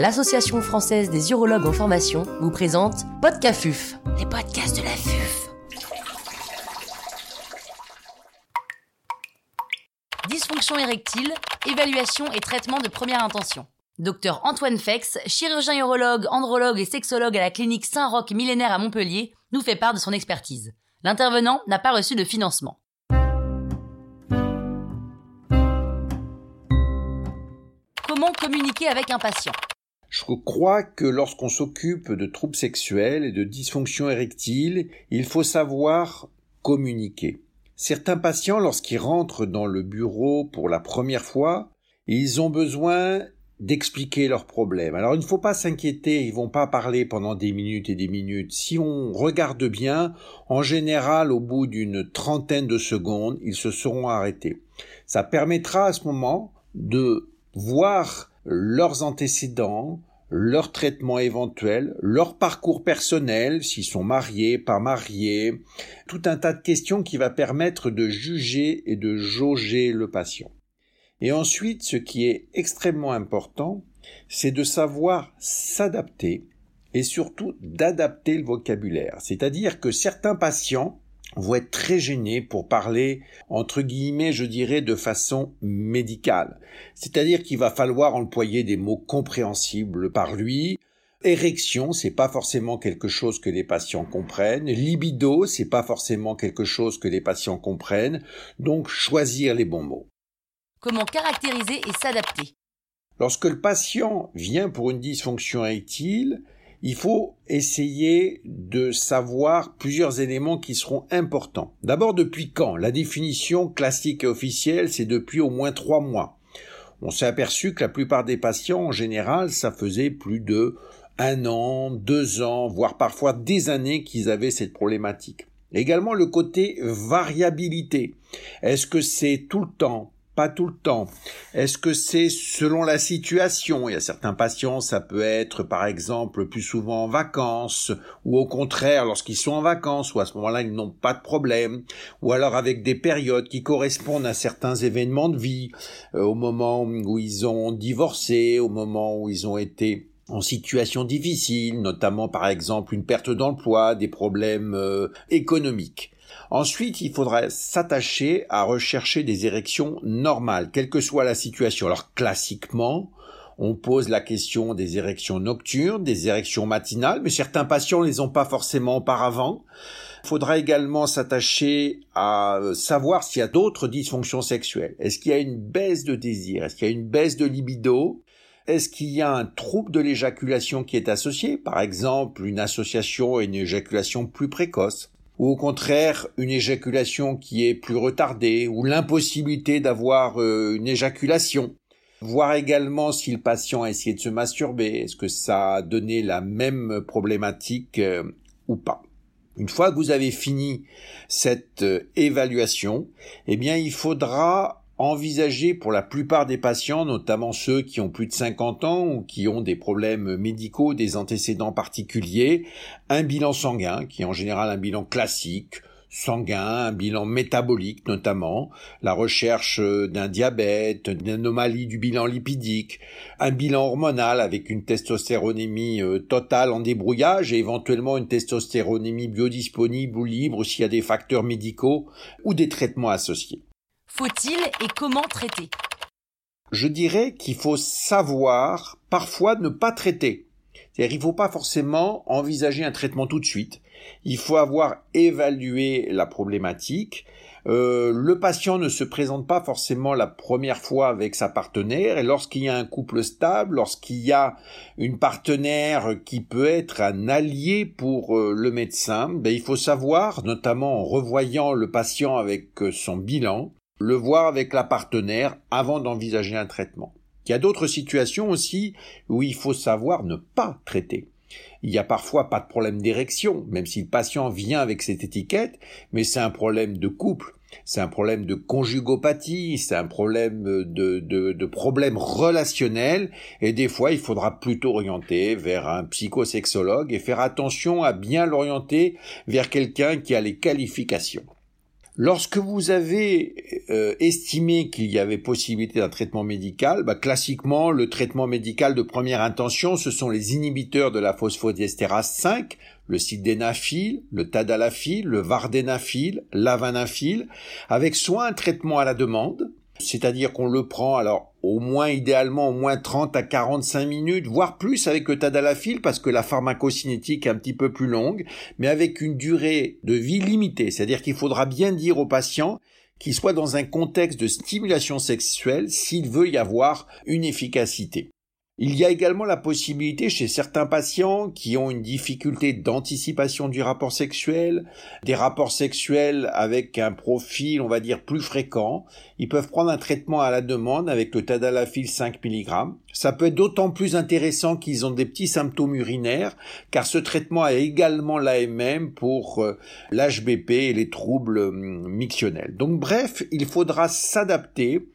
l'Association française des urologues en formation vous présente Podcafuf, les podcasts de la FUF. Dysfonction érectile, évaluation et traitement de première intention. Docteur Antoine Fex, chirurgien urologue, andrologue et sexologue à la clinique Saint-Roch millénaire à Montpellier, nous fait part de son expertise. L'intervenant n'a pas reçu de financement. Comment communiquer avec un patient? Je crois que lorsqu'on s'occupe de troubles sexuels et de dysfonction érectile, il faut savoir communiquer. Certains patients, lorsqu'ils rentrent dans le bureau pour la première fois, ils ont besoin d'expliquer leurs problèmes. Alors il ne faut pas s'inquiéter, ils vont pas parler pendant des minutes et des minutes. Si on regarde bien, en général, au bout d'une trentaine de secondes, ils se seront arrêtés. Ça permettra à ce moment de voir leurs antécédents, leur traitement éventuel, leur parcours personnel, s'ils sont mariés, pas mariés, tout un tas de questions qui va permettre de juger et de jauger le patient. Et ensuite, ce qui est extrêmement important, c'est de savoir s'adapter et surtout d'adapter le vocabulaire. C'est-à-dire que certains patients vont être très gênés pour parler, entre guillemets, je dirais, de façon médicale. C'est-à-dire qu'il va falloir employer des mots compréhensibles par lui. Érection, c'est pas forcément quelque chose que les patients comprennent. Libido, c'est pas forcément quelque chose que les patients comprennent. Donc, choisir les bons mots. Comment caractériser et s'adapter? Lorsque le patient vient pour une dysfonction érectile, il faut essayer de savoir plusieurs éléments qui seront importants. D'abord, depuis quand? La définition classique et officielle, c'est depuis au moins trois mois. On s'est aperçu que la plupart des patients, en général, ça faisait plus de un an, deux ans, voire parfois des années qu'ils avaient cette problématique. Également le côté variabilité. Est-ce que c'est tout le temps? Pas tout le temps. Est-ce que c'est selon la situation? Il y a certains patients, ça peut être par exemple plus souvent en vacances, ou au contraire lorsqu'ils sont en vacances, ou à ce moment-là ils n'ont pas de problème, ou alors avec des périodes qui correspondent à certains événements de vie, euh, au moment où ils ont divorcé, au moment où ils ont été en situation difficile, notamment par exemple une perte d'emploi, des problèmes euh, économiques. Ensuite, il faudra s'attacher à rechercher des érections normales, quelle que soit la situation. Alors classiquement, on pose la question des érections nocturnes, des érections matinales, mais certains patients ne les ont pas forcément auparavant. Il faudra également s'attacher à savoir s'il y a d'autres dysfonctions sexuelles. Est-ce qu'il y a une baisse de désir? Est-ce qu'il y a une baisse de libido? Est-ce qu'il y a un trouble de l'éjaculation qui est associé, par exemple une association et une éjaculation plus précoce ou au contraire une éjaculation qui est plus retardée, ou l'impossibilité d'avoir euh, une éjaculation. Voir également si le patient a essayé de se masturber, est-ce que ça a donné la même problématique euh, ou pas. Une fois que vous avez fini cette euh, évaluation, eh bien il faudra envisager pour la plupart des patients, notamment ceux qui ont plus de 50 ans ou qui ont des problèmes médicaux, des antécédents particuliers, un bilan sanguin, qui est en général un bilan classique, sanguin, un bilan métabolique notamment, la recherche d'un diabète, d'une anomalie du bilan lipidique, un bilan hormonal avec une testostéronémie euh, totale en débrouillage et éventuellement une testostéronémie biodisponible ou libre s'il y a des facteurs médicaux ou des traitements associés. Faut-il et comment traiter? Je dirais qu'il faut savoir parfois ne pas traiter. C'est-à-dire il ne faut pas forcément envisager un traitement tout de suite. Il faut avoir évalué la problématique. Euh, le patient ne se présente pas forcément la première fois avec sa partenaire et lorsqu'il y a un couple stable, lorsqu'il y a une partenaire qui peut être un allié pour euh, le médecin, ben, il faut savoir, notamment en revoyant le patient avec euh, son bilan, le voir avec la partenaire avant d'envisager un traitement. Il y a d'autres situations aussi où il faut savoir ne pas traiter. Il y a parfois pas de problème d'érection, même si le patient vient avec cette étiquette, mais c'est un problème de couple, c'est un problème de conjugopathie, c'est un problème de, de, de problème relationnel, et des fois il faudra plutôt orienter vers un psychosexologue et faire attention à bien l'orienter vers quelqu'un qui a les qualifications. Lorsque vous avez euh, estimé qu'il y avait possibilité d'un traitement médical, bah, classiquement, le traitement médical de première intention, ce sont les inhibiteurs de la phosphodiesterase 5, le sildenafil, le tadalafil, le vardenafil, l'avanafil, avec soit un traitement à la demande, c'est-à-dire qu'on le prend alors au moins idéalement au moins 30 à 45 minutes, voire plus avec le tadalafil parce que la pharmacocinétique est un petit peu plus longue, mais avec une durée de vie limitée, c'est-à-dire qu'il faudra bien dire au patient qu'il soit dans un contexte de stimulation sexuelle s'il veut y avoir une efficacité. Il y a également la possibilité chez certains patients qui ont une difficulté d'anticipation du rapport sexuel, des rapports sexuels avec un profil, on va dire, plus fréquent. Ils peuvent prendre un traitement à la demande avec le tadalafil 5 mg. Ça peut être d'autant plus intéressant qu'ils ont des petits symptômes urinaires, car ce traitement a également l'AMM pour euh, l'HBP et les troubles hum, mictionnels. Donc bref, il faudra s'adapter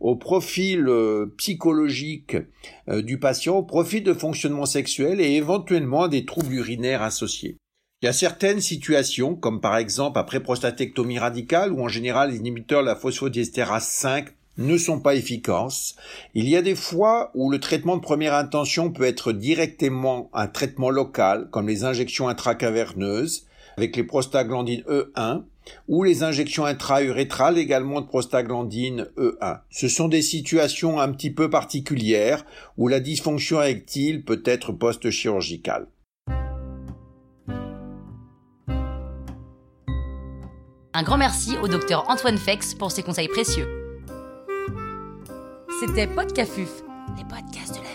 au profil euh, psychologique euh, du patient, au profil de fonctionnement sexuel et éventuellement des troubles urinaires associés. Il y a certaines situations, comme par exemple après prostatectomie radicale, où en général les inhibiteurs de la phosphodiesterase 5 ne sont pas efficaces. Il y a des fois où le traitement de première intention peut être directement un traitement local, comme les injections intracaverneuses, avec les prostaglandines E1, ou les injections intra-urétrales également de prostaglandine E1. Ce sont des situations un petit peu particulières où la dysfonction érectile peut être post-chirurgicale. Un grand merci au docteur Antoine Fex pour ses conseils précieux. C'était Podcafuf, les podcasts de la